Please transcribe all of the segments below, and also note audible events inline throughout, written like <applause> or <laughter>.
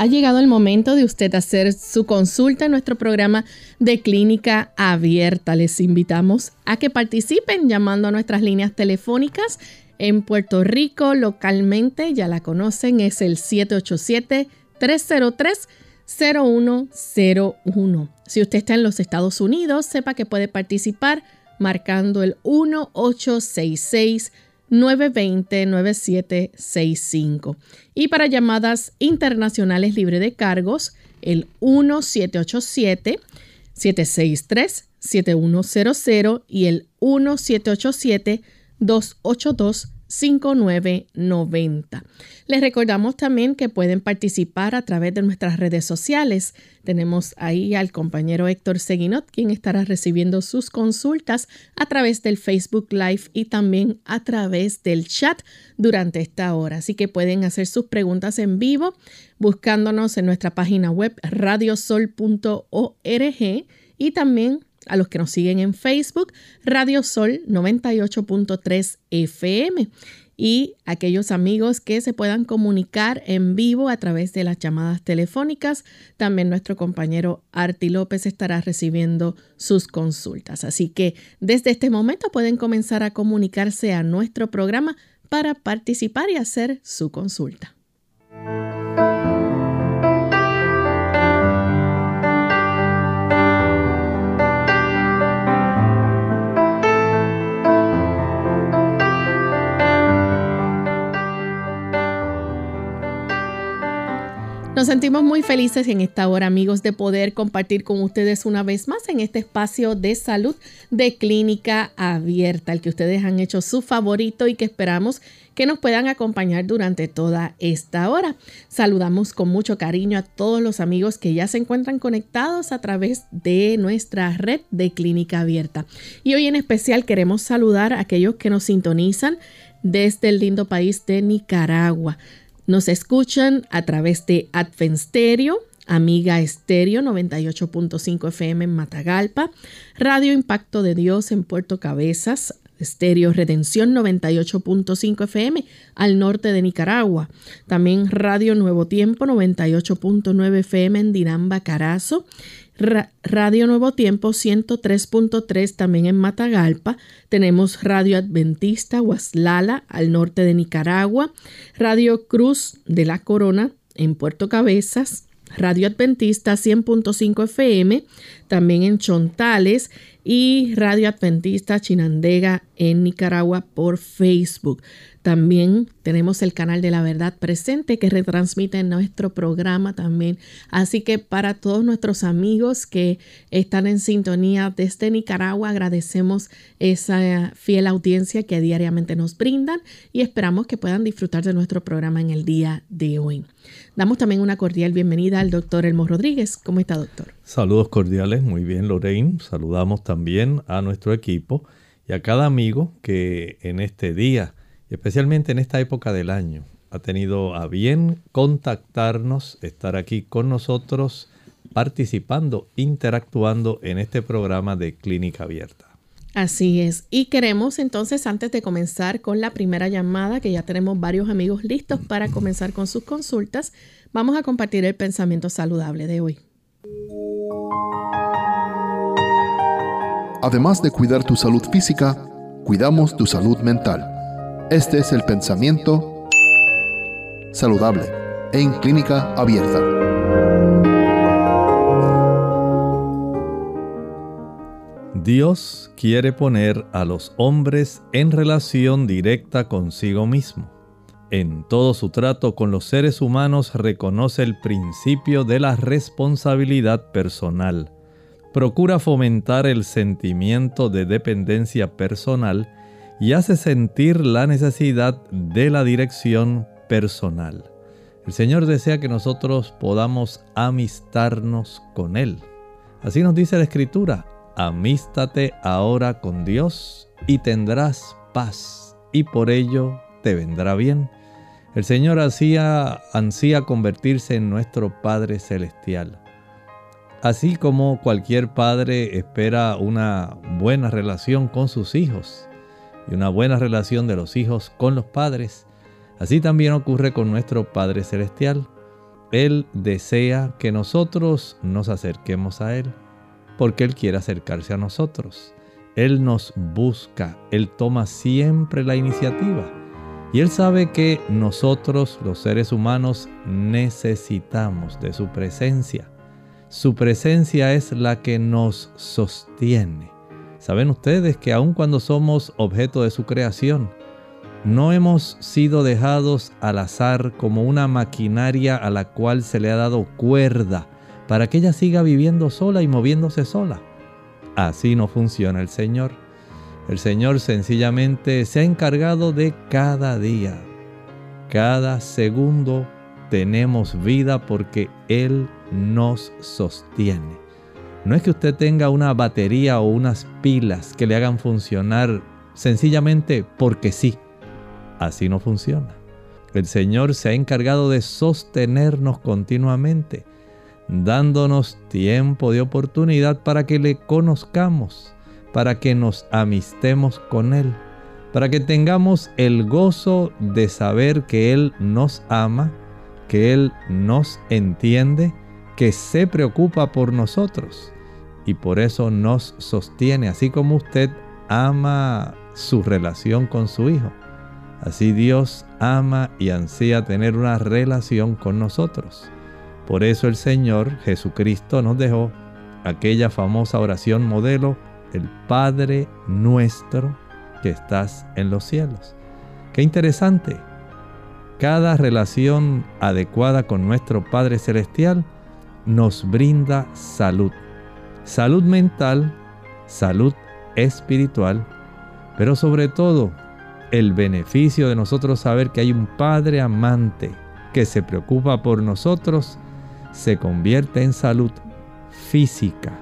Ha llegado el momento de usted hacer su consulta en nuestro programa de clínica abierta. Les invitamos a que participen llamando a nuestras líneas telefónicas en Puerto Rico localmente, ya la conocen, es el 787-303-0101. Si usted está en los Estados Unidos, sepa que puede participar marcando el 1866 920-9765. Y para llamadas internacionales libre de cargos, el 1787-763-7100 y el 1787-282 5990. Les recordamos también que pueden participar a través de nuestras redes sociales. Tenemos ahí al compañero Héctor Seguinot, quien estará recibiendo sus consultas a través del Facebook Live y también a través del chat durante esta hora. Así que pueden hacer sus preguntas en vivo buscándonos en nuestra página web radiosol.org y también a los que nos siguen en Facebook, Radio Sol 98.3 FM y aquellos amigos que se puedan comunicar en vivo a través de las llamadas telefónicas. También nuestro compañero Arti López estará recibiendo sus consultas. Así que desde este momento pueden comenzar a comunicarse a nuestro programa para participar y hacer su consulta. Nos sentimos muy felices en esta hora, amigos, de poder compartir con ustedes una vez más en este espacio de salud de clínica abierta, el que ustedes han hecho su favorito y que esperamos que nos puedan acompañar durante toda esta hora. Saludamos con mucho cariño a todos los amigos que ya se encuentran conectados a través de nuestra red de clínica abierta. Y hoy en especial queremos saludar a aquellos que nos sintonizan desde el lindo país de Nicaragua. Nos escuchan a través de Advent Stereo, Amiga Estéreo 98.5 FM en Matagalpa, Radio Impacto de Dios en Puerto Cabezas, Estéreo Redención 98.5 FM al norte de Nicaragua. También Radio Nuevo Tiempo 98.9 FM en Dinamba, Carazo Radio Nuevo Tiempo 103.3 también en Matagalpa. Tenemos Radio Adventista Huaslala al norte de Nicaragua. Radio Cruz de la Corona en Puerto Cabezas. Radio Adventista 100.5 FM también en Chontales y Radio Adventista Chinandega en Nicaragua por Facebook. También tenemos el canal de la verdad presente que retransmite nuestro programa también. Así que para todos nuestros amigos que están en sintonía desde Nicaragua, agradecemos esa fiel audiencia que diariamente nos brindan y esperamos que puedan disfrutar de nuestro programa en el día de hoy. Damos también una cordial bienvenida al doctor Elmo Rodríguez. ¿Cómo está, doctor? Saludos cordiales, muy bien, Lorraine. Saludamos también a nuestro equipo y a cada amigo que en este día especialmente en esta época del año, ha tenido a bien contactarnos, estar aquí con nosotros, participando, interactuando en este programa de Clínica Abierta. Así es. Y queremos entonces, antes de comenzar con la primera llamada, que ya tenemos varios amigos listos para comenzar con sus consultas, vamos a compartir el pensamiento saludable de hoy. Además de cuidar tu salud física, cuidamos tu salud mental. Este es el pensamiento saludable en clínica abierta. Dios quiere poner a los hombres en relación directa consigo mismo. En todo su trato con los seres humanos reconoce el principio de la responsabilidad personal. Procura fomentar el sentimiento de dependencia personal y hace sentir la necesidad de la dirección personal. El Señor desea que nosotros podamos amistarnos con Él. Así nos dice la Escritura, amístate ahora con Dios y tendrás paz, y por ello te vendrá bien. El Señor hacía, ansía convertirse en nuestro Padre Celestial. Así como cualquier padre espera una buena relación con sus hijos y una buena relación de los hijos con los padres, así también ocurre con nuestro Padre Celestial. Él desea que nosotros nos acerquemos a Él, porque Él quiere acercarse a nosotros. Él nos busca, Él toma siempre la iniciativa. Y Él sabe que nosotros, los seres humanos, necesitamos de su presencia. Su presencia es la que nos sostiene. Saben ustedes que aun cuando somos objeto de su creación, no hemos sido dejados al azar como una maquinaria a la cual se le ha dado cuerda para que ella siga viviendo sola y moviéndose sola. Así no funciona el Señor. El Señor sencillamente se ha encargado de cada día. Cada segundo tenemos vida porque Él nos sostiene. No es que usted tenga una batería o unas pilas que le hagan funcionar sencillamente porque sí. Así no funciona. El Señor se ha encargado de sostenernos continuamente, dándonos tiempo de oportunidad para que le conozcamos para que nos amistemos con Él, para que tengamos el gozo de saber que Él nos ama, que Él nos entiende, que se preocupa por nosotros y por eso nos sostiene, así como usted ama su relación con su Hijo. Así Dios ama y ansía tener una relación con nosotros. Por eso el Señor Jesucristo nos dejó aquella famosa oración modelo el Padre nuestro que estás en los cielos. Qué interesante. Cada relación adecuada con nuestro Padre Celestial nos brinda salud. Salud mental, salud espiritual, pero sobre todo el beneficio de nosotros saber que hay un Padre amante que se preocupa por nosotros se convierte en salud física,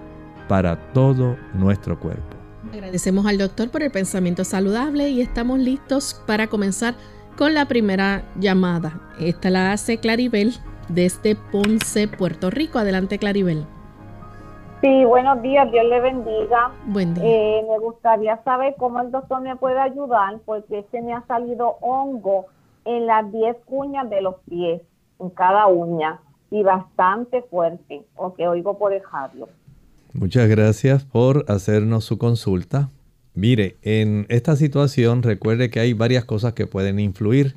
para todo nuestro cuerpo. Agradecemos al doctor por el pensamiento saludable y estamos listos para comenzar con la primera llamada. Esta la hace Claribel desde Ponce, Puerto Rico. Adelante, Claribel. Sí, buenos días, Dios le bendiga. Buen día. Eh, me gustaría saber cómo el doctor me puede ayudar porque se me ha salido hongo en las 10 uñas de los pies, en cada uña, y bastante fuerte, o que oigo por dejarlo. Muchas gracias por hacernos su consulta. Mire, en esta situación recuerde que hay varias cosas que pueden influir.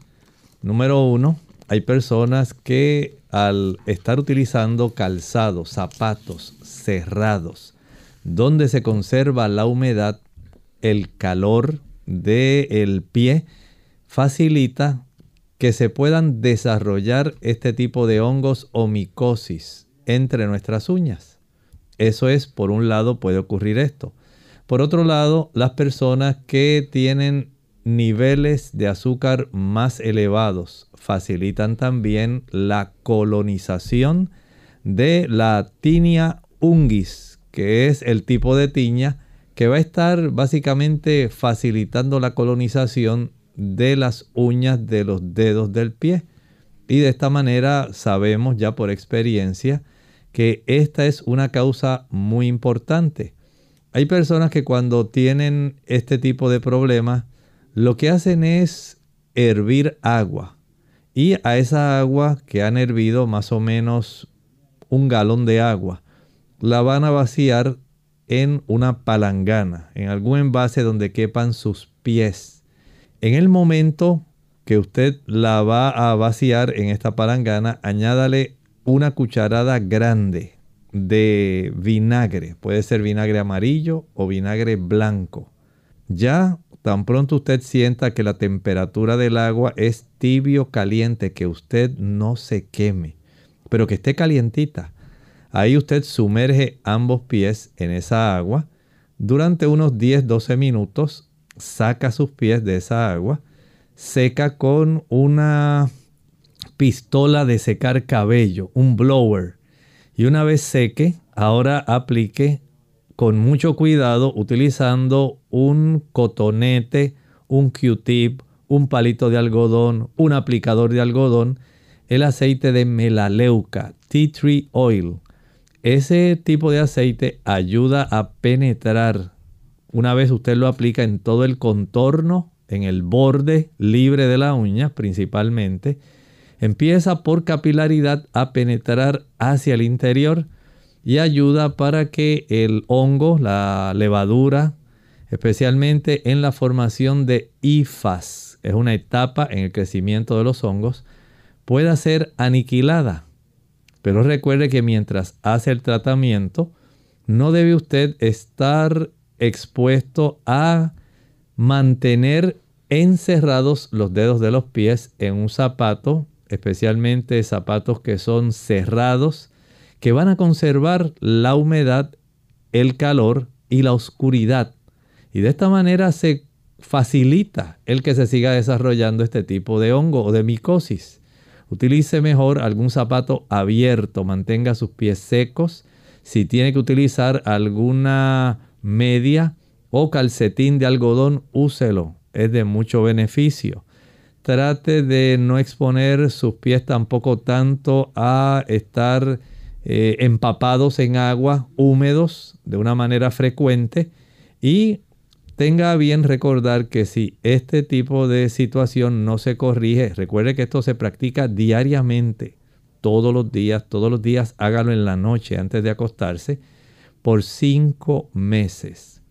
Número uno, hay personas que al estar utilizando calzados, zapatos cerrados, donde se conserva la humedad, el calor del pie facilita que se puedan desarrollar este tipo de hongos o micosis entre nuestras uñas. Eso es, por un lado, puede ocurrir esto. Por otro lado, las personas que tienen niveles de azúcar más elevados facilitan también la colonización de la tinia ungis, que es el tipo de tiña que va a estar básicamente facilitando la colonización de las uñas de los dedos del pie. Y de esta manera sabemos ya por experiencia que esta es una causa muy importante. Hay personas que cuando tienen este tipo de problemas, lo que hacen es hervir agua. Y a esa agua que han hervido más o menos un galón de agua, la van a vaciar en una palangana, en algún envase donde quepan sus pies. En el momento que usted la va a vaciar en esta palangana, añádale una cucharada grande de vinagre. Puede ser vinagre amarillo o vinagre blanco. Ya tan pronto usted sienta que la temperatura del agua es tibio caliente, que usted no se queme, pero que esté calientita. Ahí usted sumerge ambos pies en esa agua durante unos 10-12 minutos saca sus pies de esa agua, seca con una pistola de secar cabello, un blower. Y una vez seque, ahora aplique con mucho cuidado utilizando un cotonete, un Q-tip, un palito de algodón, un aplicador de algodón, el aceite de melaleuca, tea tree oil. Ese tipo de aceite ayuda a penetrar. Una vez usted lo aplica en todo el contorno, en el borde libre de la uña principalmente, empieza por capilaridad a penetrar hacia el interior y ayuda para que el hongo, la levadura, especialmente en la formación de IFAS, es una etapa en el crecimiento de los hongos, pueda ser aniquilada. Pero recuerde que mientras hace el tratamiento, no debe usted estar expuesto a mantener encerrados los dedos de los pies en un zapato, especialmente zapatos que son cerrados que van a conservar la humedad, el calor y la oscuridad. Y de esta manera se facilita el que se siga desarrollando este tipo de hongo o de micosis. Utilice mejor algún zapato abierto, mantenga sus pies secos. Si tiene que utilizar alguna media o calcetín de algodón, úselo. Es de mucho beneficio. Trate de no exponer sus pies tampoco tanto a estar eh, empapados en agua, húmedos de una manera frecuente y tenga bien recordar que si este tipo de situación no se corrige, recuerde que esto se practica diariamente, todos los días, todos los días hágalo en la noche antes de acostarse, por cinco meses.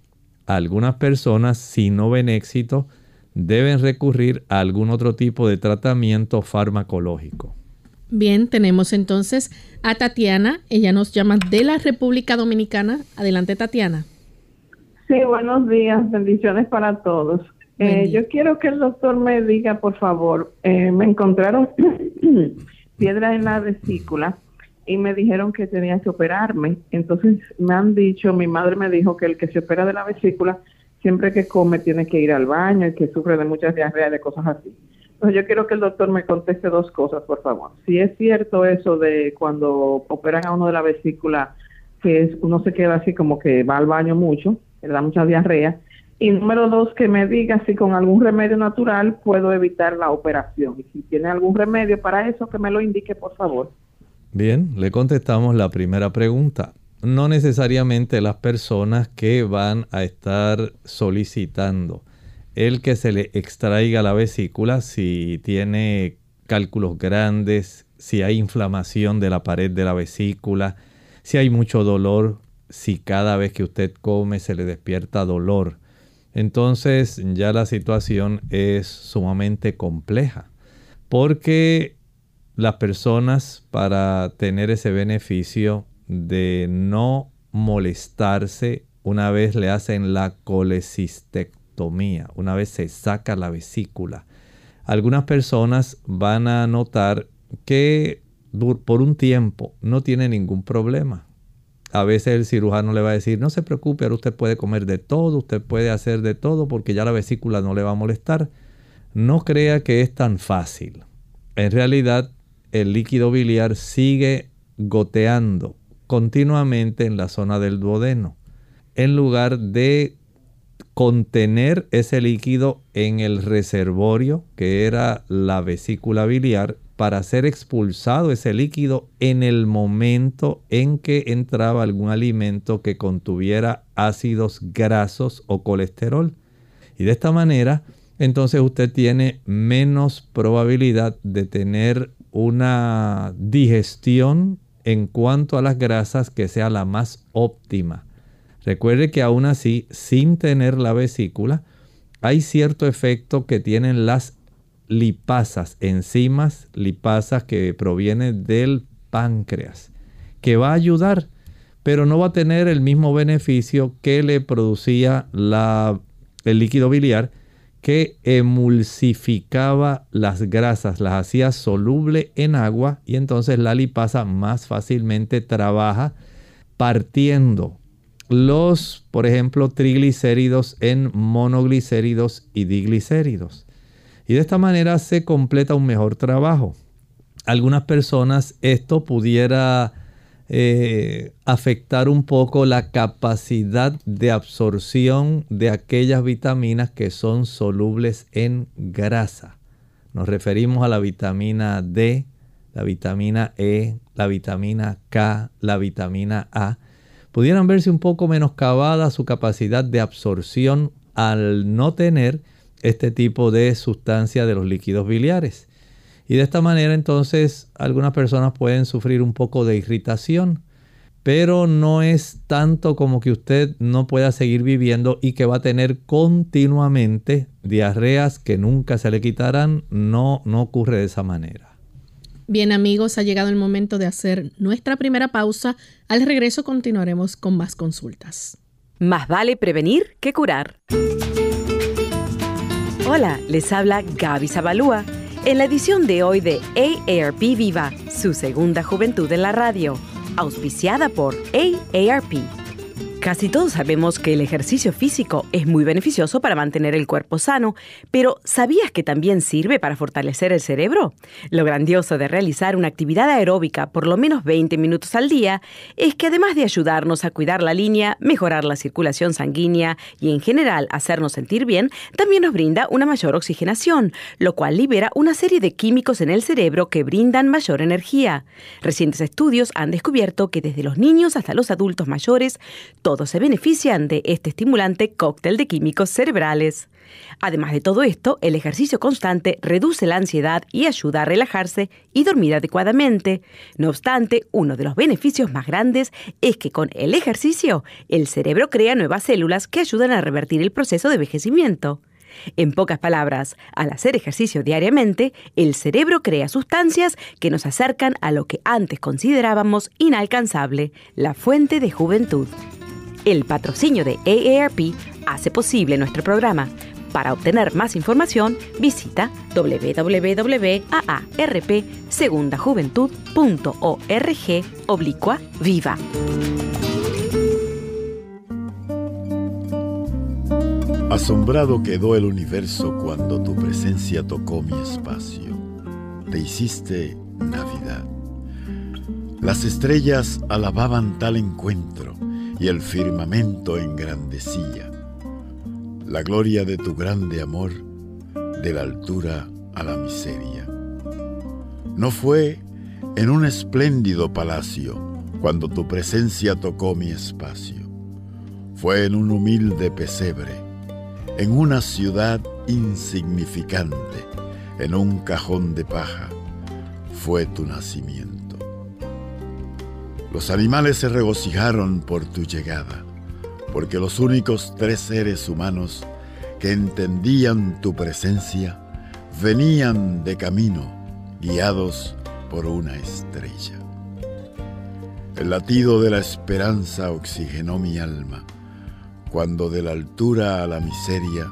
Algunas personas, si no ven éxito, deben recurrir a algún otro tipo de tratamiento farmacológico. Bien, tenemos entonces a Tatiana. Ella nos llama de la República Dominicana. Adelante, Tatiana. Sí, buenos días. Bendiciones para todos. Eh, yo quiero que el doctor me diga, por favor, eh, me encontraron <clears throat> piedra en la vesícula y me dijeron que tenía que operarme. Entonces me han dicho, mi madre me dijo que el que se opera de la vesícula, siempre que come tiene que ir al baño y que sufre de muchas diarreas, de cosas así yo quiero que el doctor me conteste dos cosas, por favor. Si es cierto eso de cuando operan a uno de la vesícula, que uno se queda así como que va al baño mucho, le da mucha diarrea. Y número dos, que me diga si con algún remedio natural puedo evitar la operación. Y si tiene algún remedio para eso, que me lo indique, por favor. Bien, le contestamos la primera pregunta. No necesariamente las personas que van a estar solicitando el que se le extraiga la vesícula si tiene cálculos grandes, si hay inflamación de la pared de la vesícula, si hay mucho dolor, si cada vez que usted come se le despierta dolor. Entonces ya la situación es sumamente compleja, porque las personas para tener ese beneficio de no molestarse una vez le hacen la colecistectomía, una vez se saca la vesícula. Algunas personas van a notar que por un tiempo no tiene ningún problema. A veces el cirujano le va a decir, no se preocupe, ahora usted puede comer de todo, usted puede hacer de todo porque ya la vesícula no le va a molestar. No crea que es tan fácil. En realidad, el líquido biliar sigue goteando continuamente en la zona del duodeno. En lugar de contener ese líquido en el reservorio que era la vesícula biliar para ser expulsado ese líquido en el momento en que entraba algún alimento que contuviera ácidos grasos o colesterol. Y de esta manera, entonces usted tiene menos probabilidad de tener una digestión en cuanto a las grasas que sea la más óptima. Recuerde que aún así, sin tener la vesícula, hay cierto efecto que tienen las lipasas, enzimas lipasas que provienen del páncreas, que va a ayudar, pero no va a tener el mismo beneficio que le producía el líquido biliar, que emulsificaba las grasas, las hacía soluble en agua y entonces la lipasa más fácilmente trabaja partiendo los, por ejemplo, triglicéridos en monoglicéridos y diglicéridos. Y de esta manera se completa un mejor trabajo. Algunas personas esto pudiera eh, afectar un poco la capacidad de absorción de aquellas vitaminas que son solubles en grasa. Nos referimos a la vitamina D, la vitamina E, la vitamina K, la vitamina A. Pudieran verse un poco menoscabada su capacidad de absorción al no tener este tipo de sustancia de los líquidos biliares. Y de esta manera entonces algunas personas pueden sufrir un poco de irritación, pero no es tanto como que usted no pueda seguir viviendo y que va a tener continuamente diarreas que nunca se le quitarán. No, no ocurre de esa manera. Bien amigos, ha llegado el momento de hacer nuestra primera pausa. Al regreso continuaremos con más consultas. Más vale prevenir que curar. Hola, les habla Gaby Zabalúa en la edición de hoy de AARP Viva, su segunda juventud en la radio, auspiciada por AARP. Casi todos sabemos que el ejercicio físico es muy beneficioso para mantener el cuerpo sano, pero ¿sabías que también sirve para fortalecer el cerebro? Lo grandioso de realizar una actividad aeróbica por lo menos 20 minutos al día es que además de ayudarnos a cuidar la línea, mejorar la circulación sanguínea y en general hacernos sentir bien, también nos brinda una mayor oxigenación, lo cual libera una serie de químicos en el cerebro que brindan mayor energía. Recientes estudios han descubierto que desde los niños hasta los adultos mayores, todos se benefician de este estimulante cóctel de químicos cerebrales. Además de todo esto, el ejercicio constante reduce la ansiedad y ayuda a relajarse y dormir adecuadamente. No obstante, uno de los beneficios más grandes es que con el ejercicio, el cerebro crea nuevas células que ayudan a revertir el proceso de envejecimiento. En pocas palabras, al hacer ejercicio diariamente, el cerebro crea sustancias que nos acercan a lo que antes considerábamos inalcanzable, la fuente de juventud. El patrocinio de AARP hace posible nuestro programa. Para obtener más información, visita www.aarpsegundajuventud.org oblicua viva. Asombrado quedó el universo cuando tu presencia tocó mi espacio. Te hiciste Navidad. Las estrellas alababan tal encuentro y el firmamento engrandecía. La gloria de tu grande amor, de la altura a la miseria. No fue en un espléndido palacio cuando tu presencia tocó mi espacio. Fue en un humilde pesebre, en una ciudad insignificante, en un cajón de paja, fue tu nacimiento. Los animales se regocijaron por tu llegada, porque los únicos tres seres humanos que entendían tu presencia venían de camino, guiados por una estrella. El latido de la esperanza oxigenó mi alma, cuando de la altura a la miseria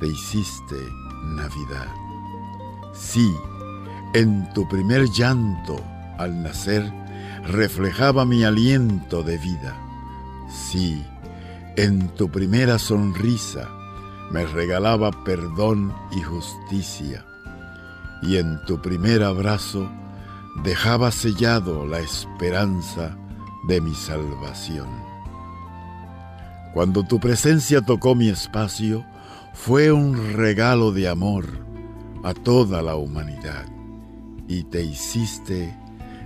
te hiciste Navidad. Sí, en tu primer llanto al nacer, reflejaba mi aliento de vida. Sí, en tu primera sonrisa me regalaba perdón y justicia, y en tu primer abrazo dejaba sellado la esperanza de mi salvación. Cuando tu presencia tocó mi espacio, fue un regalo de amor a toda la humanidad y te hiciste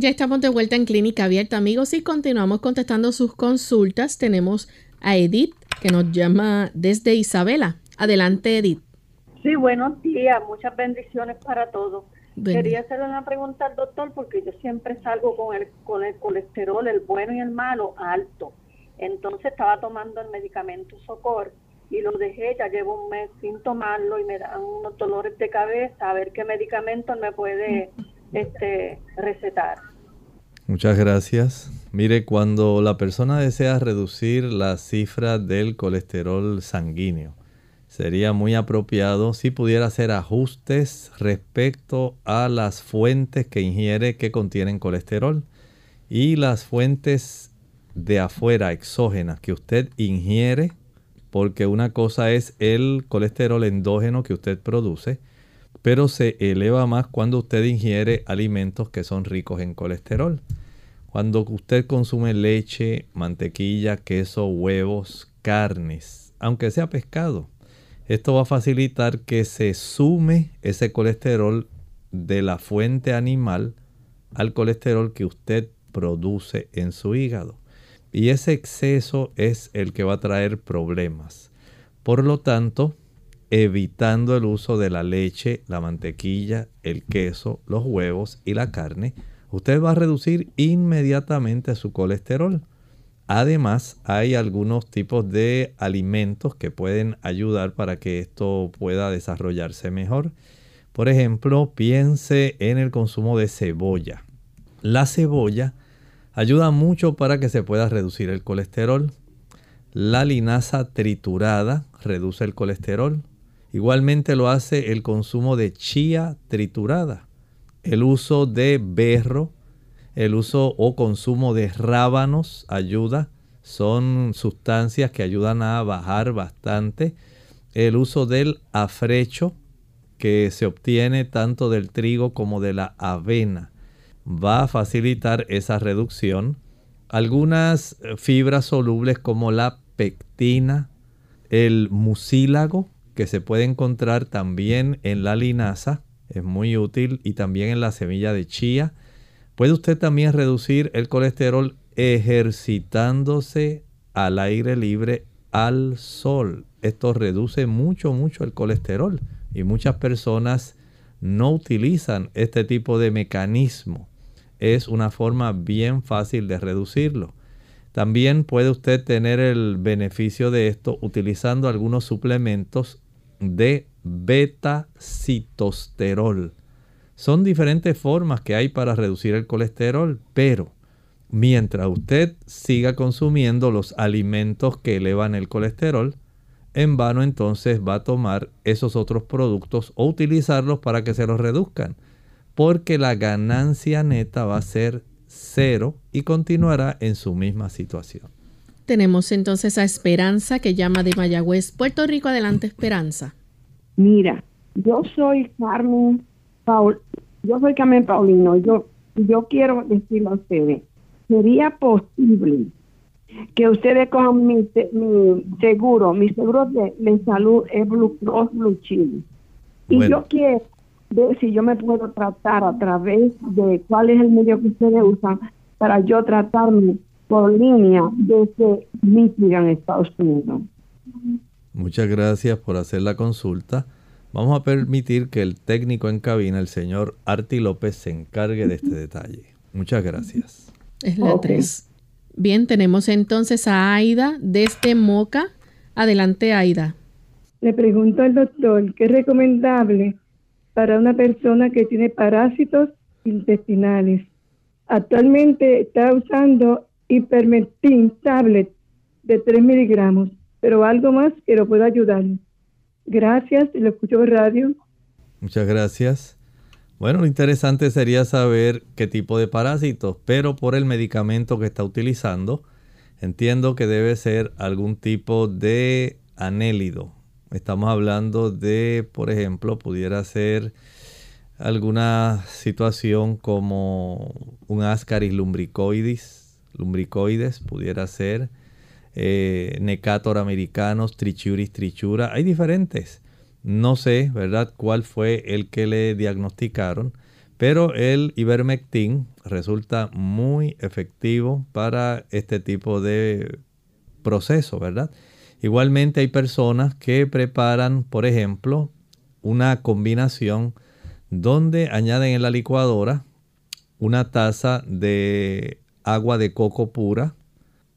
Ya estamos de vuelta en Clínica Abierta, amigos, y continuamos contestando sus consultas. Tenemos a Edith, que nos llama desde Isabela. Adelante, Edith. Sí, buenos días. Muchas bendiciones para todos. Quería hacerle una pregunta al doctor porque yo siempre salgo con el, con el colesterol, el bueno y el malo, alto. Entonces estaba tomando el medicamento Socor y lo dejé, ya llevo un mes sin tomarlo y me dan unos dolores de cabeza, a ver qué medicamento me puede este, recetar. Muchas gracias. Mire, cuando la persona desea reducir la cifra del colesterol sanguíneo, sería muy apropiado si pudiera hacer ajustes respecto a las fuentes que ingiere que contienen colesterol y las fuentes de afuera exógenas que usted ingiere, porque una cosa es el colesterol endógeno que usted produce, pero se eleva más cuando usted ingiere alimentos que son ricos en colesterol. Cuando usted consume leche, mantequilla, queso, huevos, carnes, aunque sea pescado, esto va a facilitar que se sume ese colesterol de la fuente animal al colesterol que usted produce en su hígado. Y ese exceso es el que va a traer problemas. Por lo tanto, evitando el uso de la leche, la mantequilla, el queso, los huevos y la carne, usted va a reducir inmediatamente su colesterol. Además, hay algunos tipos de alimentos que pueden ayudar para que esto pueda desarrollarse mejor. Por ejemplo, piense en el consumo de cebolla. La cebolla ayuda mucho para que se pueda reducir el colesterol. La linaza triturada reduce el colesterol. Igualmente lo hace el consumo de chía triturada el uso de berro, el uso o consumo de rábanos ayuda. Son sustancias que ayudan a bajar bastante. El uso del afrecho, que se obtiene tanto del trigo como de la avena, va a facilitar esa reducción. Algunas fibras solubles como la pectina, el mucílago, que se puede encontrar también en la linaza, es muy útil y también en la semilla de chía. Puede usted también reducir el colesterol ejercitándose al aire libre al sol. Esto reduce mucho, mucho el colesterol y muchas personas no utilizan este tipo de mecanismo. Es una forma bien fácil de reducirlo. También puede usted tener el beneficio de esto utilizando algunos suplementos de beta-citosterol. Son diferentes formas que hay para reducir el colesterol, pero mientras usted siga consumiendo los alimentos que elevan el colesterol, en vano entonces va a tomar esos otros productos o utilizarlos para que se los reduzcan, porque la ganancia neta va a ser cero y continuará en su misma situación. Tenemos entonces a Esperanza que llama de Mayagüez, Puerto Rico. Adelante, Esperanza. Mira, yo soy Carmen Paul, yo soy Carmen Paulino, yo, yo quiero decirle a ustedes, ¿sería posible que ustedes cojan mi, seguro, mi seguro de, salud es Blue Cross Blue Chile? Y yo quiero ver si yo me puedo tratar a través de cuál es el medio que ustedes usan para yo tratarme por línea desde Michigan, Estados Unidos. Muchas gracias por hacer la consulta. Vamos a permitir que el técnico en cabina, el señor Arti López, se encargue de este detalle. Muchas gracias. Es la 3. Bien, tenemos entonces a Aida desde Moca. Adelante, Aida. Le pregunto al doctor, ¿qué es recomendable para una persona que tiene parásitos intestinales? Actualmente está usando hipermentin tablet de 3 miligramos pero algo más que lo pueda ayudar. Gracias, lo escucho radio. Muchas gracias. Bueno, lo interesante sería saber qué tipo de parásitos, pero por el medicamento que está utilizando, entiendo que debe ser algún tipo de anélido. Estamos hablando de, por ejemplo, pudiera ser alguna situación como un ascaris lumbricoides, lumbricoides, pudiera ser eh, Necator americanos, Trichuris trichura. Hay diferentes. No sé, ¿verdad?, cuál fue el que le diagnosticaron, pero el ivermectin resulta muy efectivo para este tipo de proceso, ¿verdad? Igualmente hay personas que preparan, por ejemplo, una combinación donde añaden en la licuadora una taza de agua de coco pura,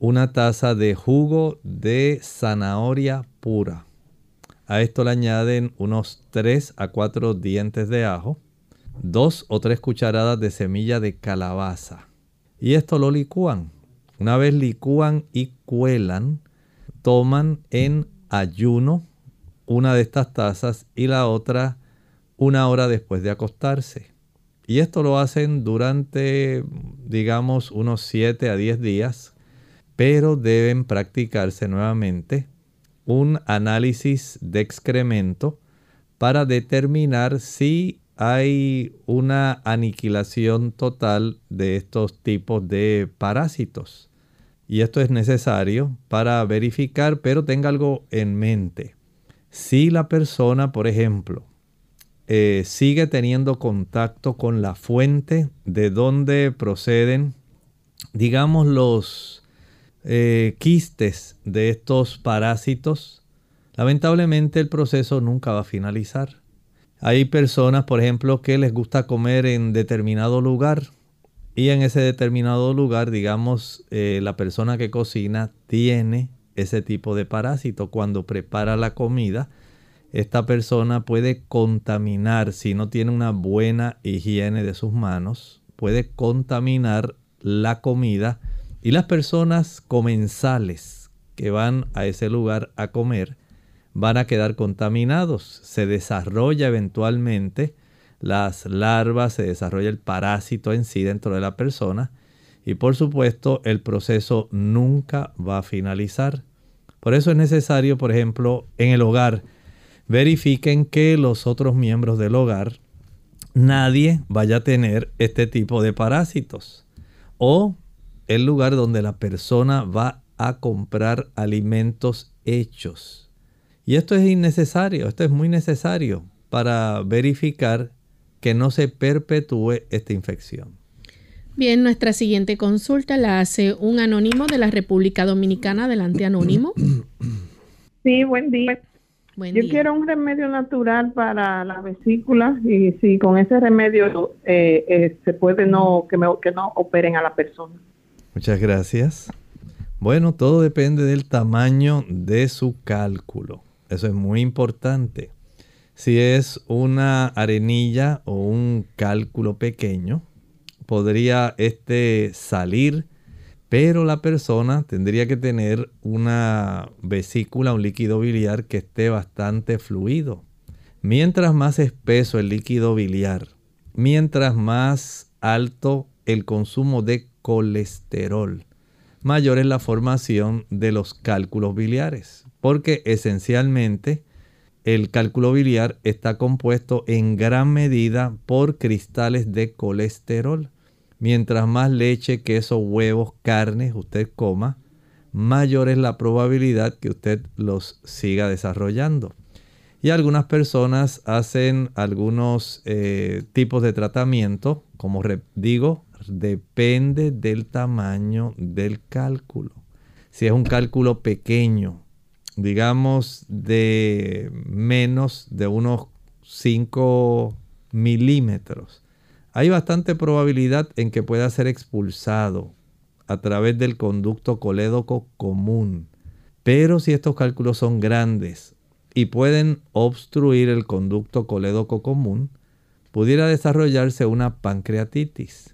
una taza de jugo de zanahoria pura. A esto le añaden unos 3 a 4 dientes de ajo, 2 o 3 cucharadas de semilla de calabaza. Y esto lo licúan. Una vez licúan y cuelan, toman en ayuno una de estas tazas y la otra una hora después de acostarse. Y esto lo hacen durante, digamos, unos 7 a 10 días, pero deben practicarse nuevamente un análisis de excremento para determinar si hay una aniquilación total de estos tipos de parásitos. Y esto es necesario para verificar, pero tenga algo en mente. Si la persona, por ejemplo, eh, sigue teniendo contacto con la fuente de donde proceden, digamos, los eh, quistes de estos parásitos, lamentablemente el proceso nunca va a finalizar. Hay personas, por ejemplo, que les gusta comer en determinado lugar y en ese determinado lugar, digamos, eh, la persona que cocina tiene ese tipo de parásito. Cuando prepara la comida, esta persona puede contaminar, si no tiene una buena higiene de sus manos, puede contaminar la comida y las personas comensales que van a ese lugar a comer van a quedar contaminados. Se desarrolla eventualmente las larvas, se desarrolla el parásito en sí dentro de la persona y por supuesto el proceso nunca va a finalizar. Por eso es necesario, por ejemplo, en el hogar, verifiquen que los otros miembros del hogar, nadie vaya a tener este tipo de parásitos. O el lugar donde la persona va a comprar alimentos hechos. Y esto es innecesario, esto es muy necesario para verificar que no se perpetúe esta infección. Bien, nuestra siguiente consulta la hace un anónimo de la República Dominicana. Adelante, anónimo. <clears throat> Sí, buen día. Yo quiero un remedio natural para la vesícula y si con ese remedio eh, eh, se puede no que, que no operen a la persona. Muchas gracias. Bueno, todo depende del tamaño de su cálculo. Eso es muy importante. Si es una arenilla o un cálculo pequeño, podría este salir, pero la persona tendría que tener una vesícula, un líquido biliar que esté bastante fluido. Mientras más espeso el líquido biliar, mientras más alto el consumo de colesterol, mayor es la formación de los cálculos biliares, porque esencialmente el cálculo biliar está compuesto en gran medida por cristales de colesterol. Mientras más leche, queso, huevos, carnes usted coma, mayor es la probabilidad que usted los siga desarrollando. Y algunas personas hacen algunos eh, tipos de tratamiento, como digo, depende del tamaño del cálculo. Si es un cálculo pequeño, digamos, de menos de unos 5 milímetros, hay bastante probabilidad en que pueda ser expulsado a través del conducto colédoco común. Pero si estos cálculos son grandes y pueden obstruir el conducto colédoco común, pudiera desarrollarse una pancreatitis.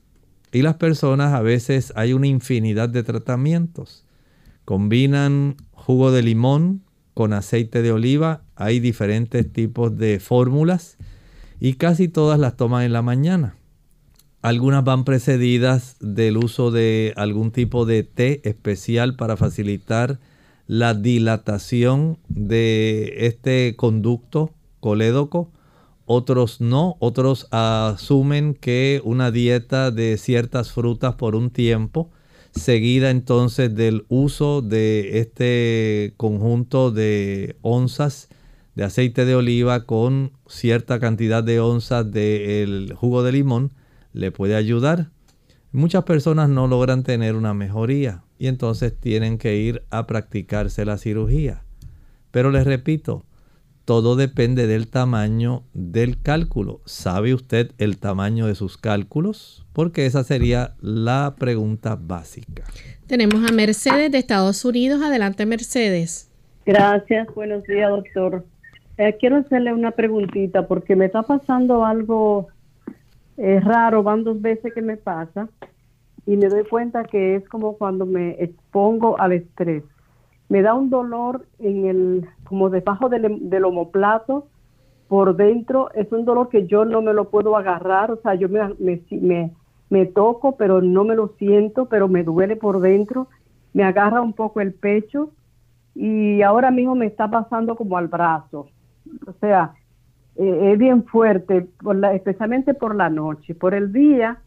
Y las personas a veces hay una infinidad de tratamientos. Combinan jugo de limón con aceite de oliva. Hay diferentes tipos de fórmulas y casi todas las toman en la mañana. Algunas van precedidas del uso de algún tipo de té especial para facilitar la dilatación de este conducto colédoco. Otros no, otros asumen que una dieta de ciertas frutas por un tiempo seguida entonces del uso de este conjunto de onzas de aceite de oliva con cierta cantidad de onzas del jugo de limón le puede ayudar. Muchas personas no logran tener una mejoría y entonces tienen que ir a practicarse la cirugía. Pero les repito, todo depende del tamaño del cálculo. ¿Sabe usted el tamaño de sus cálculos? Porque esa sería la pregunta básica. Tenemos a Mercedes de Estados Unidos. Adelante, Mercedes. Gracias. Buenos días, doctor. Eh, quiero hacerle una preguntita porque me está pasando algo eh, raro. Van dos veces que me pasa y me doy cuenta que es como cuando me expongo al estrés. Me da un dolor en el, como debajo del, del omoplato, por dentro, es un dolor que yo no me lo puedo agarrar, o sea, yo me, me, me, toco, pero no me lo siento, pero me duele por dentro, me agarra un poco el pecho y ahora mismo me está pasando como al brazo. O sea, eh, es bien fuerte, por la, especialmente por la noche. Por el día,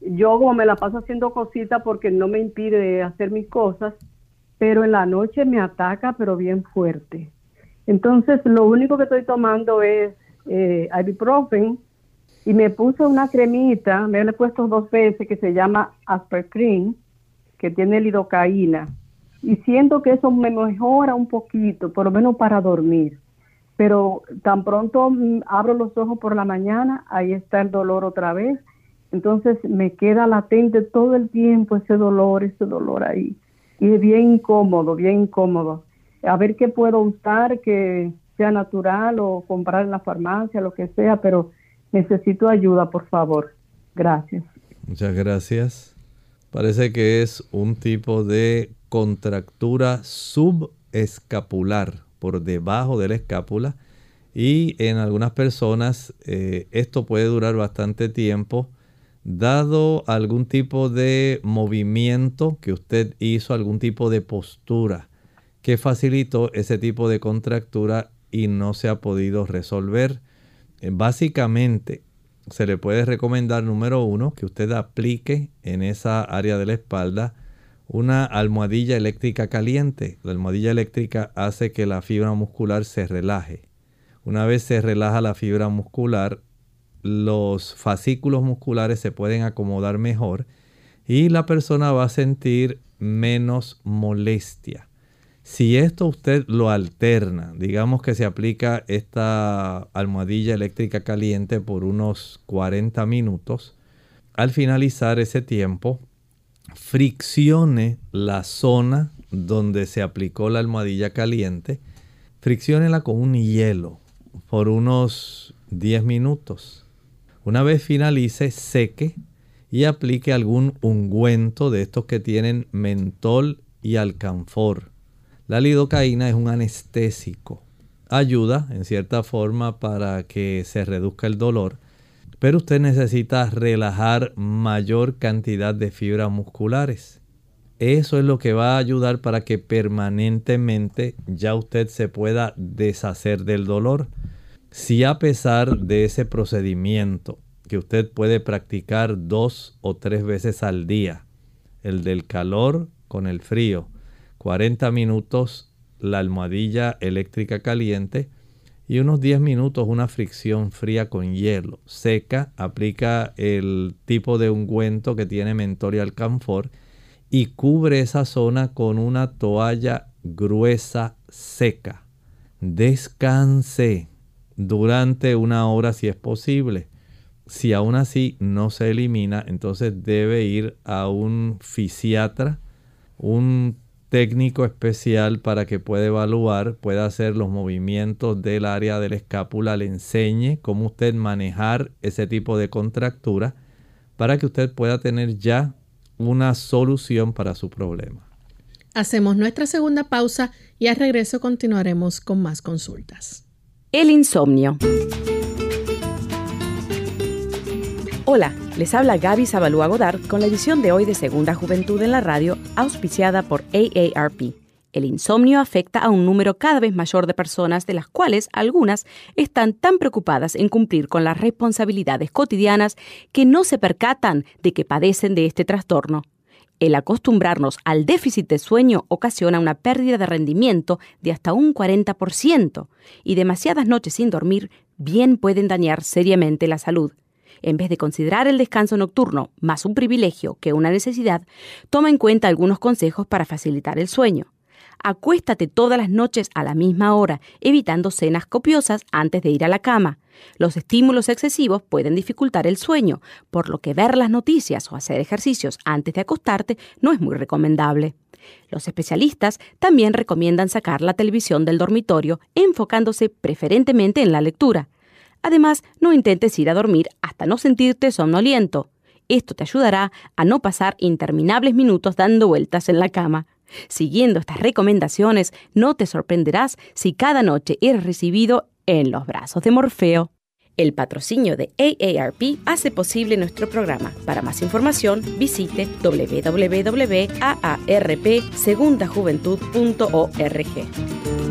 yo como me la paso haciendo cositas porque no me impide hacer mis cosas, pero en la noche me ataca, pero bien fuerte. Entonces, lo único que estoy tomando es eh, ibuprofen y me puse una cremita, me la he puesto dos veces, que se llama Aspercream, que tiene lidocaína. Y siento que eso me mejora un poquito, por lo menos para dormir. Pero tan pronto mm, abro los ojos por la mañana, ahí está el dolor otra vez entonces me queda latente todo el tiempo ese dolor, ese dolor ahí. Y es bien incómodo, bien incómodo. A ver qué puedo usar que sea natural o comprar en la farmacia, lo que sea, pero necesito ayuda, por favor. Gracias. Muchas gracias. Parece que es un tipo de contractura subescapular por debajo de la escápula y en algunas personas eh, esto puede durar bastante tiempo dado algún tipo de movimiento que usted hizo, algún tipo de postura que facilitó ese tipo de contractura y no se ha podido resolver. Eh, básicamente, se le puede recomendar, número uno, que usted aplique en esa área de la espalda una almohadilla eléctrica caliente. La almohadilla eléctrica hace que la fibra muscular se relaje. Una vez se relaja la fibra muscular, los fascículos musculares se pueden acomodar mejor y la persona va a sentir menos molestia. Si esto usted lo alterna, digamos que se aplica esta almohadilla eléctrica caliente por unos 40 minutos, al finalizar ese tiempo, friccione la zona donde se aplicó la almohadilla caliente, fricciónela con un hielo por unos 10 minutos. Una vez finalice, seque y aplique algún ungüento de estos que tienen mentol y alcanfor. La lidocaína es un anestésico. Ayuda en cierta forma para que se reduzca el dolor, pero usted necesita relajar mayor cantidad de fibras musculares. Eso es lo que va a ayudar para que permanentemente ya usted se pueda deshacer del dolor. Si a pesar de ese procedimiento que usted puede practicar dos o tres veces al día, el del calor con el frío, 40 minutos la almohadilla eléctrica caliente y unos 10 minutos una fricción fría con hielo. Seca, aplica el tipo de ungüento que tiene mentol y alcanfor y cubre esa zona con una toalla gruesa seca. Descanse durante una hora si es posible. Si aún así no se elimina, entonces debe ir a un fisiatra, un técnico especial para que pueda evaluar, pueda hacer los movimientos del área de la escápula, le enseñe cómo usted manejar ese tipo de contractura para que usted pueda tener ya una solución para su problema. Hacemos nuestra segunda pausa y al regreso continuaremos con más consultas. El insomnio. Hola, les habla Gaby Zabalúa Godard con la edición de hoy de Segunda Juventud en la Radio, auspiciada por AARP. El insomnio afecta a un número cada vez mayor de personas, de las cuales algunas están tan preocupadas en cumplir con las responsabilidades cotidianas que no se percatan de que padecen de este trastorno. El acostumbrarnos al déficit de sueño ocasiona una pérdida de rendimiento de hasta un 40% y demasiadas noches sin dormir bien pueden dañar seriamente la salud. En vez de considerar el descanso nocturno más un privilegio que una necesidad, toma en cuenta algunos consejos para facilitar el sueño. Acuéstate todas las noches a la misma hora, evitando cenas copiosas antes de ir a la cama. Los estímulos excesivos pueden dificultar el sueño, por lo que ver las noticias o hacer ejercicios antes de acostarte no es muy recomendable. Los especialistas también recomiendan sacar la televisión del dormitorio, enfocándose preferentemente en la lectura. Además, no intentes ir a dormir hasta no sentirte somnoliento. Esto te ayudará a no pasar interminables minutos dando vueltas en la cama. Siguiendo estas recomendaciones, no te sorprenderás si cada noche eres recibido en los brazos de Morfeo. El patrocinio de AARP hace posible nuestro programa. Para más información, visite www.aarpsegundajuventud.org.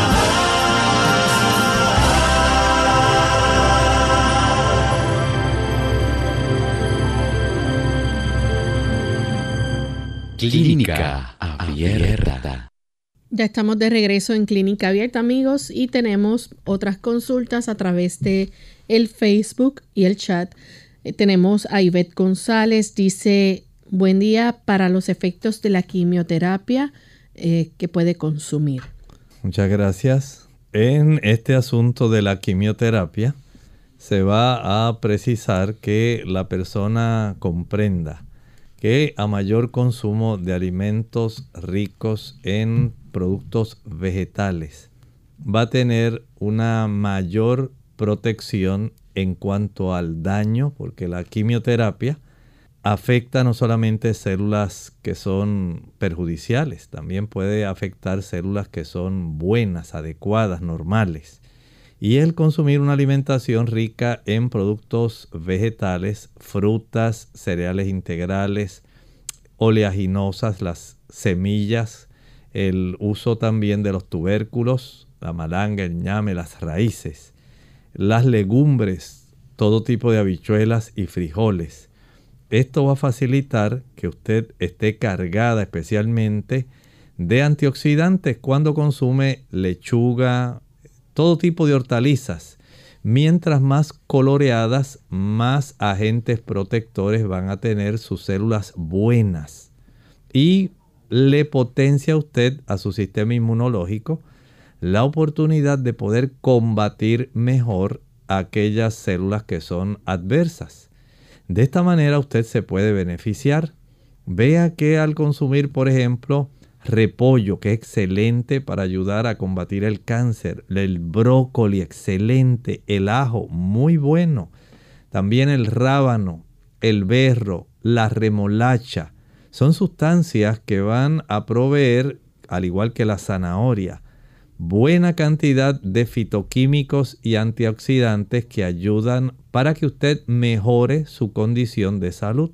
Clínica Abierta. Ya estamos de regreso en Clínica Abierta, amigos, y tenemos otras consultas a través de el Facebook y el chat. Eh, tenemos a Ivette González, dice, buen día para los efectos de la quimioterapia eh, que puede consumir. Muchas gracias. En este asunto de la quimioterapia, se va a precisar que la persona comprenda que a mayor consumo de alimentos ricos en productos vegetales va a tener una mayor protección en cuanto al daño, porque la quimioterapia afecta no solamente células que son perjudiciales, también puede afectar células que son buenas, adecuadas, normales y el consumir una alimentación rica en productos vegetales, frutas, cereales integrales, oleaginosas, las semillas, el uso también de los tubérculos, la malanga, el ñame, las raíces, las legumbres, todo tipo de habichuelas y frijoles. Esto va a facilitar que usted esté cargada especialmente de antioxidantes cuando consume lechuga, todo tipo de hortalizas. Mientras más coloreadas, más agentes protectores van a tener sus células buenas. Y le potencia a usted, a su sistema inmunológico, la oportunidad de poder combatir mejor aquellas células que son adversas. De esta manera usted se puede beneficiar. Vea que al consumir, por ejemplo, repollo, que es excelente para ayudar a combatir el cáncer, el brócoli, excelente, el ajo, muy bueno, también el rábano, el berro, la remolacha, son sustancias que van a proveer, al igual que la zanahoria, buena cantidad de fitoquímicos y antioxidantes que ayudan para que usted mejore su condición de salud.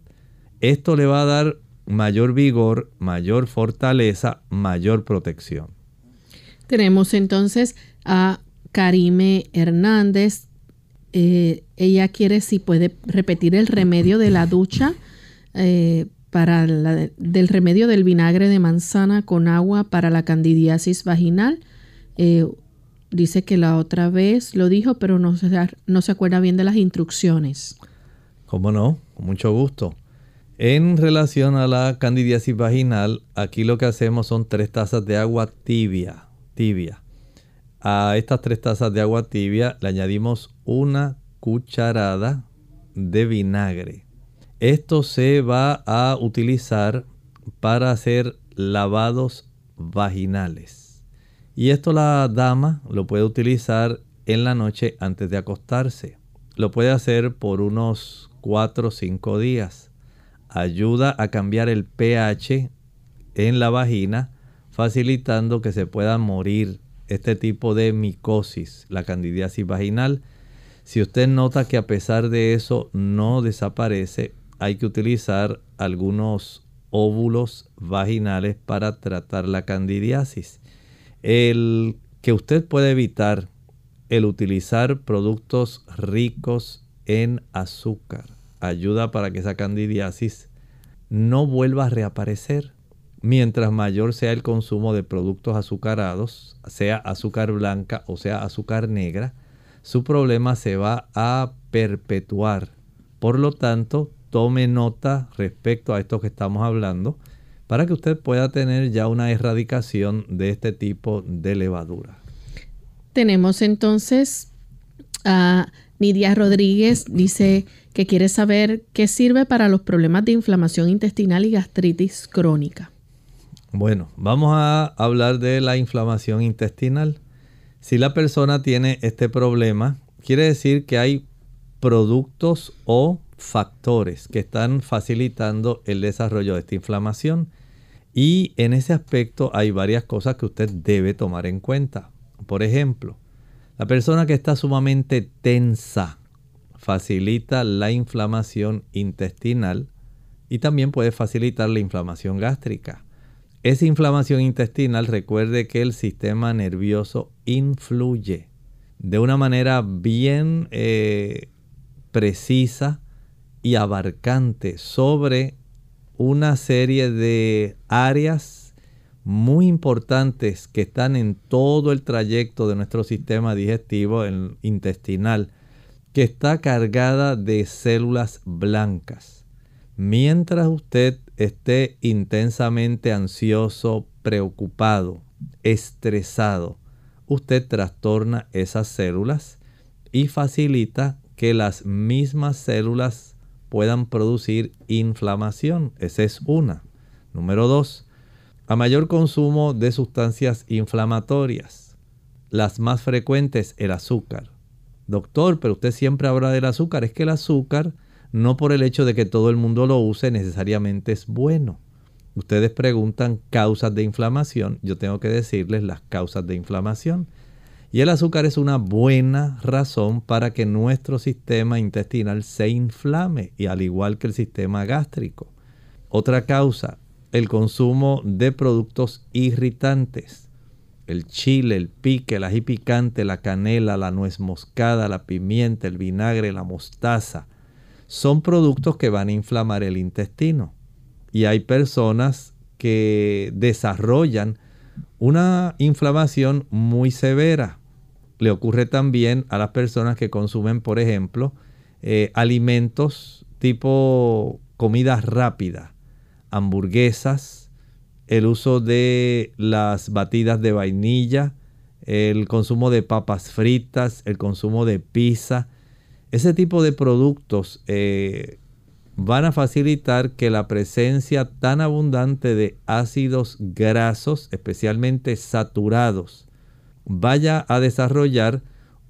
Esto le va a dar mayor vigor, mayor fortaleza, mayor protección. Tenemos entonces a Karime Hernández. Eh, ella quiere si puede repetir el remedio de la ducha eh, para del remedio del vinagre de manzana con agua para la candidiasis vaginal. Eh, dice que la otra vez lo dijo, pero no no se acuerda bien de las instrucciones. ¿Cómo no? Con mucho gusto. En relación a la candidiasis vaginal, aquí lo que hacemos son tres tazas de agua tibia, tibia. A estas tres tazas de agua tibia le añadimos una cucharada de vinagre. Esto se va a utilizar para hacer lavados vaginales. Y esto la dama lo puede utilizar en la noche antes de acostarse. Lo puede hacer por unos 4 o 5 días. Ayuda a cambiar el pH en la vagina, facilitando que se pueda morir este tipo de micosis, la candidiasis vaginal. Si usted nota que a pesar de eso no desaparece, hay que utilizar algunos óvulos vaginales para tratar la candidiasis. El que usted puede evitar el utilizar productos ricos en azúcar ayuda para que esa candidiasis no vuelva a reaparecer. Mientras mayor sea el consumo de productos azucarados, sea azúcar blanca o sea azúcar negra, su problema se va a perpetuar. Por lo tanto, tome nota respecto a esto que estamos hablando para que usted pueda tener ya una erradicación de este tipo de levadura. Tenemos entonces a Nidia Rodríguez, dice que quiere saber qué sirve para los problemas de inflamación intestinal y gastritis crónica. Bueno, vamos a hablar de la inflamación intestinal. Si la persona tiene este problema, quiere decir que hay productos o factores que están facilitando el desarrollo de esta inflamación. Y en ese aspecto hay varias cosas que usted debe tomar en cuenta. Por ejemplo, la persona que está sumamente tensa facilita la inflamación intestinal y también puede facilitar la inflamación gástrica. Esa inflamación intestinal recuerde que el sistema nervioso influye de una manera bien eh, precisa y abarcante sobre una serie de áreas muy importantes que están en todo el trayecto de nuestro sistema digestivo intestinal, que está cargada de células blancas. Mientras usted esté intensamente ansioso, preocupado, estresado, usted trastorna esas células y facilita que las mismas células puedan producir inflamación. Esa es una. Número dos, a mayor consumo de sustancias inflamatorias. Las más frecuentes, el azúcar. Doctor, pero usted siempre habla del azúcar. Es que el azúcar, no por el hecho de que todo el mundo lo use, necesariamente es bueno. Ustedes preguntan causas de inflamación. Yo tengo que decirles las causas de inflamación. Y el azúcar es una buena razón para que nuestro sistema intestinal se inflame, y al igual que el sistema gástrico. Otra causa, el consumo de productos irritantes. El chile, el pique, el ají picante, la canela, la nuez moscada, la pimienta, el vinagre, la mostaza. Son productos que van a inflamar el intestino. Y hay personas que desarrollan una inflamación muy severa. Le ocurre también a las personas que consumen, por ejemplo, eh, alimentos tipo comida rápida, hamburguesas, el uso de las batidas de vainilla, el consumo de papas fritas, el consumo de pizza. Ese tipo de productos eh, van a facilitar que la presencia tan abundante de ácidos grasos, especialmente saturados, vaya a desarrollar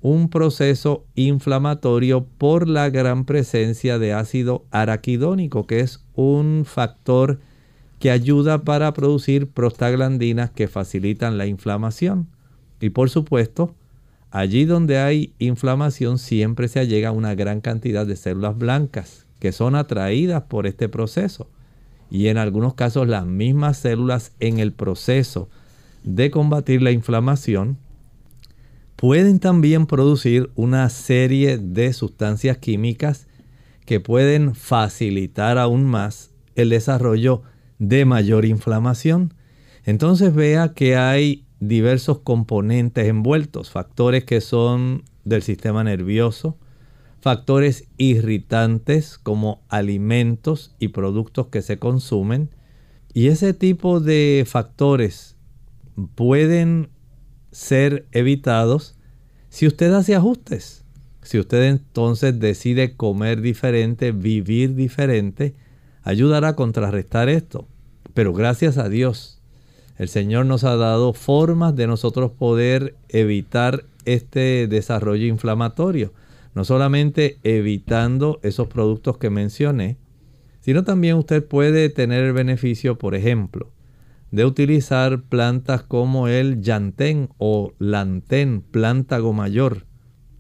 un proceso inflamatorio por la gran presencia de ácido araquidónico, que es un factor que ayuda para producir prostaglandinas que facilitan la inflamación. Y por supuesto, allí donde hay inflamación siempre se allega una gran cantidad de células blancas que son atraídas por este proceso. Y en algunos casos las mismas células en el proceso de combatir la inflamación pueden también producir una serie de sustancias químicas que pueden facilitar aún más el desarrollo de mayor inflamación. Entonces vea que hay diversos componentes envueltos, factores que son del sistema nervioso, factores irritantes como alimentos y productos que se consumen. Y ese tipo de factores pueden ser evitados si usted hace ajustes. Si usted entonces decide comer diferente, vivir diferente, ayudará a contrarrestar esto. Pero gracias a Dios, El Señor nos ha dado formas de nosotros poder evitar este desarrollo inflamatorio. No solamente evitando esos productos que mencioné, sino también usted puede tener el beneficio, por ejemplo, de utilizar plantas como el yantén o lantén, plántago mayor.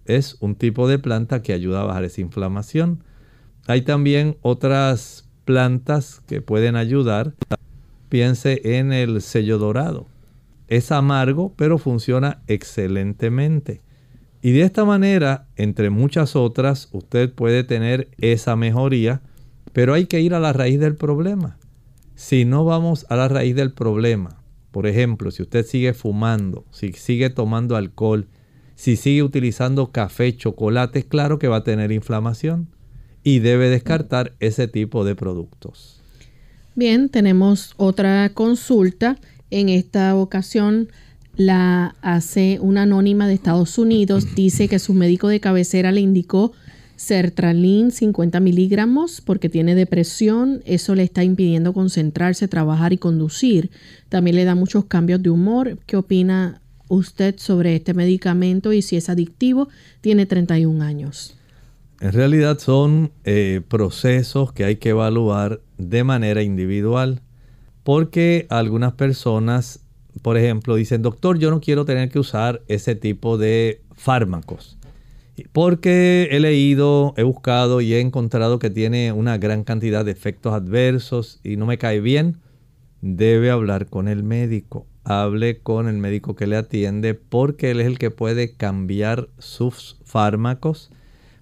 Es un tipo de planta que ayuda a bajar esa inflamación. Hay también otras plantas que pueden ayudar. Piense en el sello dorado. Es amargo, pero funciona excelentemente. Y de esta manera, entre muchas otras, usted puede tener esa mejoría, pero hay que ir a la raíz del problema. Si no vamos a la raíz del problema, por ejemplo, si usted sigue fumando, si sigue tomando alcohol, si sigue utilizando café, chocolate, claro que va a tener inflamación y debe descartar ese tipo de productos. Bien, tenemos otra consulta. En esta ocasión la hace una anónima de Estados Unidos. Dice que su médico de cabecera le indicó sertralin 50 miligramos porque tiene depresión. Eso le está impidiendo concentrarse, trabajar y conducir. También le da muchos cambios de humor. ¿Qué opina usted sobre este medicamento y si es adictivo? Tiene 31 años. En realidad son eh, procesos que hay que evaluar de manera individual porque algunas personas, por ejemplo, dicen, doctor, yo no quiero tener que usar ese tipo de fármacos porque he leído, he buscado y he encontrado que tiene una gran cantidad de efectos adversos y no me cae bien, debe hablar con el médico. Hable con el médico que le atiende porque él es el que puede cambiar sus fármacos,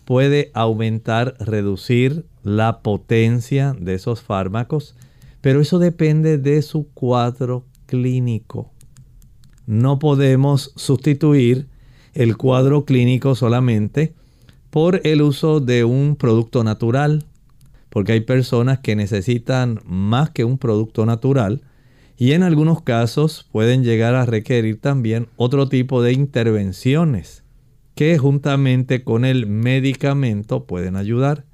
puede aumentar, reducir la potencia de esos fármacos, pero eso depende de su cuadro clínico. No podemos sustituir el cuadro clínico solamente por el uso de un producto natural, porque hay personas que necesitan más que un producto natural y en algunos casos pueden llegar a requerir también otro tipo de intervenciones que juntamente con el medicamento pueden ayudar.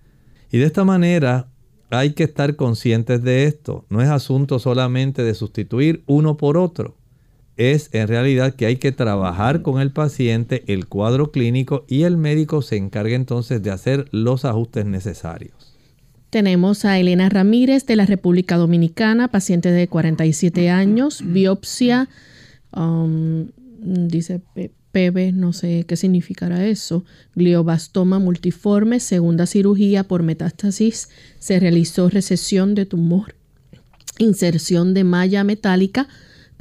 Y de esta manera hay que estar conscientes de esto. No es asunto solamente de sustituir uno por otro es en realidad que hay que trabajar con el paciente, el cuadro clínico y el médico se encarga entonces de hacer los ajustes necesarios. Tenemos a Elena Ramírez de la República Dominicana, paciente de 47 años, biopsia, um, dice PB, no sé qué significará eso, gliobastoma multiforme, segunda cirugía por metástasis, se realizó recesión de tumor, inserción de malla metálica,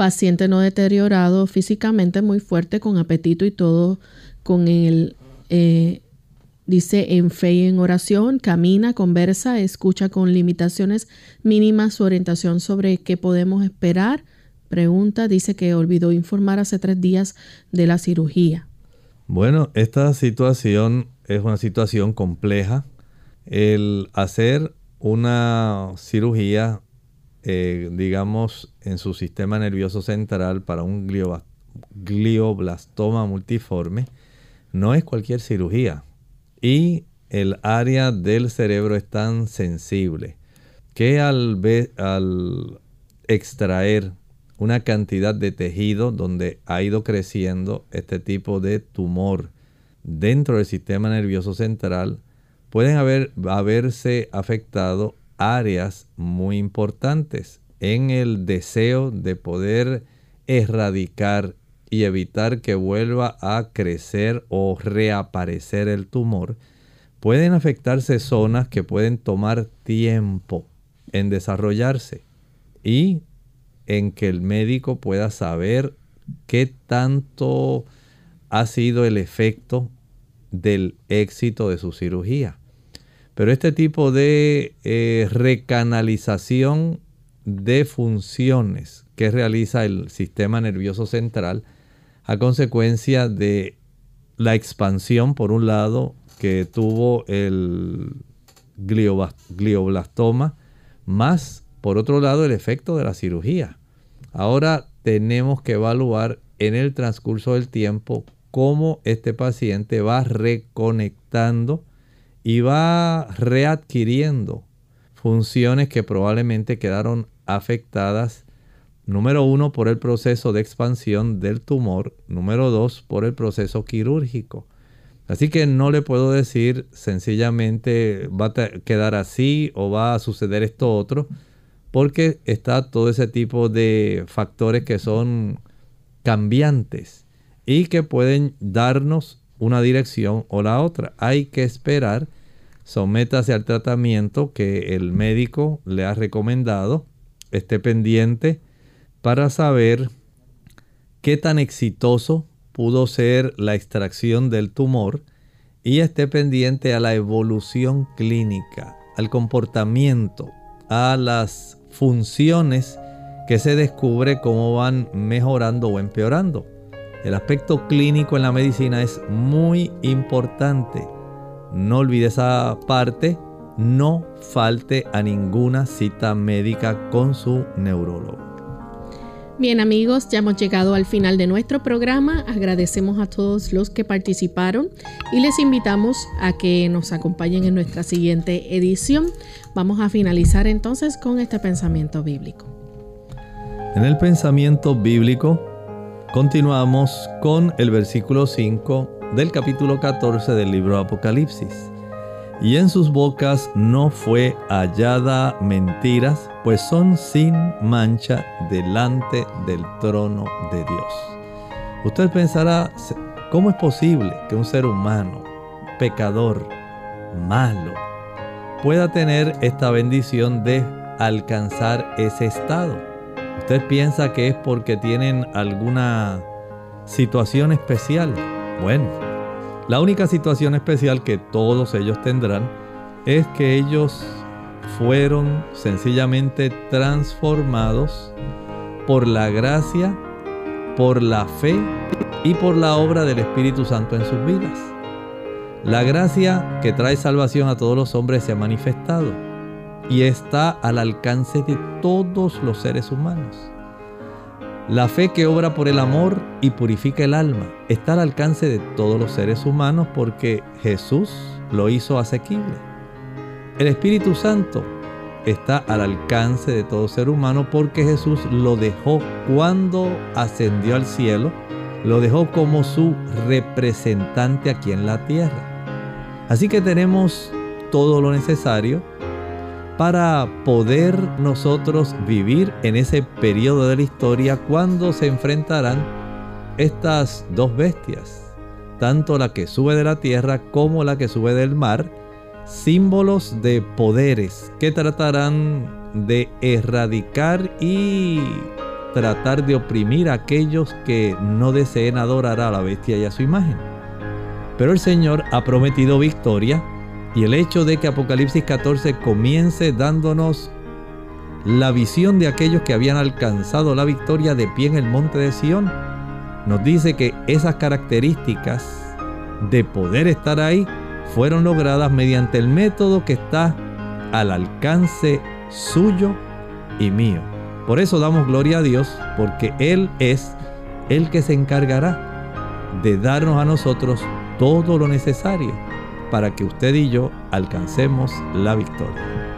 paciente no deteriorado físicamente, muy fuerte, con apetito y todo, con el, eh, dice, en fe y en oración, camina, conversa, escucha con limitaciones mínimas su orientación sobre qué podemos esperar. Pregunta, dice que olvidó informar hace tres días de la cirugía. Bueno, esta situación es una situación compleja. El hacer una cirugía eh, digamos, en su sistema nervioso central para un glioblastoma multiforme, no es cualquier cirugía. Y el área del cerebro es tan sensible que al, al extraer una cantidad de tejido donde ha ido creciendo este tipo de tumor dentro del sistema nervioso central, pueden haber, haberse afectado áreas muy importantes en el deseo de poder erradicar y evitar que vuelva a crecer o reaparecer el tumor, pueden afectarse zonas que pueden tomar tiempo en desarrollarse y en que el médico pueda saber qué tanto ha sido el efecto del éxito de su cirugía. Pero este tipo de eh, recanalización de funciones que realiza el sistema nervioso central a consecuencia de la expansión, por un lado, que tuvo el glioblastoma, más, por otro lado, el efecto de la cirugía. Ahora tenemos que evaluar en el transcurso del tiempo cómo este paciente va reconectando y va readquiriendo funciones que probablemente quedaron afectadas Número uno, por el proceso de expansión del tumor. Número dos, por el proceso quirúrgico. Así que no le puedo decir sencillamente va a quedar así o va a suceder esto otro, porque está todo ese tipo de factores que son cambiantes y que pueden darnos una dirección o la otra. Hay que esperar, sométase al tratamiento que el médico le ha recomendado, esté pendiente para saber qué tan exitoso pudo ser la extracción del tumor y esté pendiente a la evolución clínica, al comportamiento, a las funciones que se descubre cómo van mejorando o empeorando. El aspecto clínico en la medicina es muy importante. No olvide esa parte. No falte a ninguna cita médica con su neurólogo. Bien amigos, ya hemos llegado al final de nuestro programa. Agradecemos a todos los que participaron y les invitamos a que nos acompañen en nuestra siguiente edición. Vamos a finalizar entonces con este pensamiento bíblico. En el pensamiento bíblico continuamos con el versículo 5 del capítulo 14 del libro Apocalipsis y en sus bocas no fue hallada mentiras, pues son sin mancha delante del trono de Dios. Usted pensará, ¿cómo es posible que un ser humano, pecador, malo, pueda tener esta bendición de alcanzar ese estado? ¿Usted piensa que es porque tienen alguna situación especial? Bueno, la única situación especial que todos ellos tendrán es que ellos fueron sencillamente transformados por la gracia, por la fe y por la obra del Espíritu Santo en sus vidas. La gracia que trae salvación a todos los hombres se ha manifestado y está al alcance de todos los seres humanos. La fe que obra por el amor y purifica el alma está al alcance de todos los seres humanos porque Jesús lo hizo asequible. El Espíritu Santo está al alcance de todo ser humano porque Jesús lo dejó cuando ascendió al cielo, lo dejó como su representante aquí en la tierra. Así que tenemos todo lo necesario para poder nosotros vivir en ese periodo de la historia cuando se enfrentarán estas dos bestias, tanto la que sube de la tierra como la que sube del mar, símbolos de poderes que tratarán de erradicar y tratar de oprimir a aquellos que no deseen adorar a la bestia y a su imagen. Pero el Señor ha prometido victoria y el hecho de que Apocalipsis 14 comience dándonos la visión de aquellos que habían alcanzado la victoria de pie en el monte de Sión, nos dice que esas características de poder estar ahí fueron logradas mediante el método que está al alcance suyo y mío. Por eso damos gloria a Dios, porque Él es el que se encargará de darnos a nosotros todo lo necesario para que usted y yo alcancemos la victoria.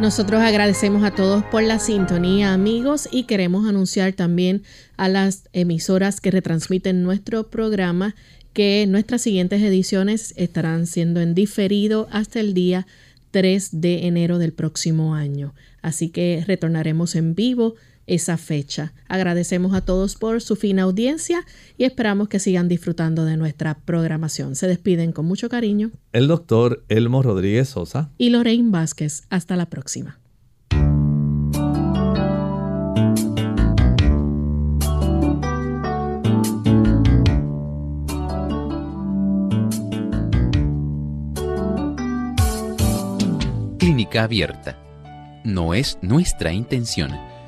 Nosotros agradecemos a todos por la sintonía, amigos, y queremos anunciar también a las emisoras que retransmiten nuestro programa que nuestras siguientes ediciones estarán siendo en diferido hasta el día 3 de enero del próximo año. Así que retornaremos en vivo esa fecha. Agradecemos a todos por su fina audiencia y esperamos que sigan disfrutando de nuestra programación. Se despiden con mucho cariño. El doctor Elmo Rodríguez Sosa y Lorraine Vázquez. Hasta la próxima. Clínica abierta. No es nuestra intención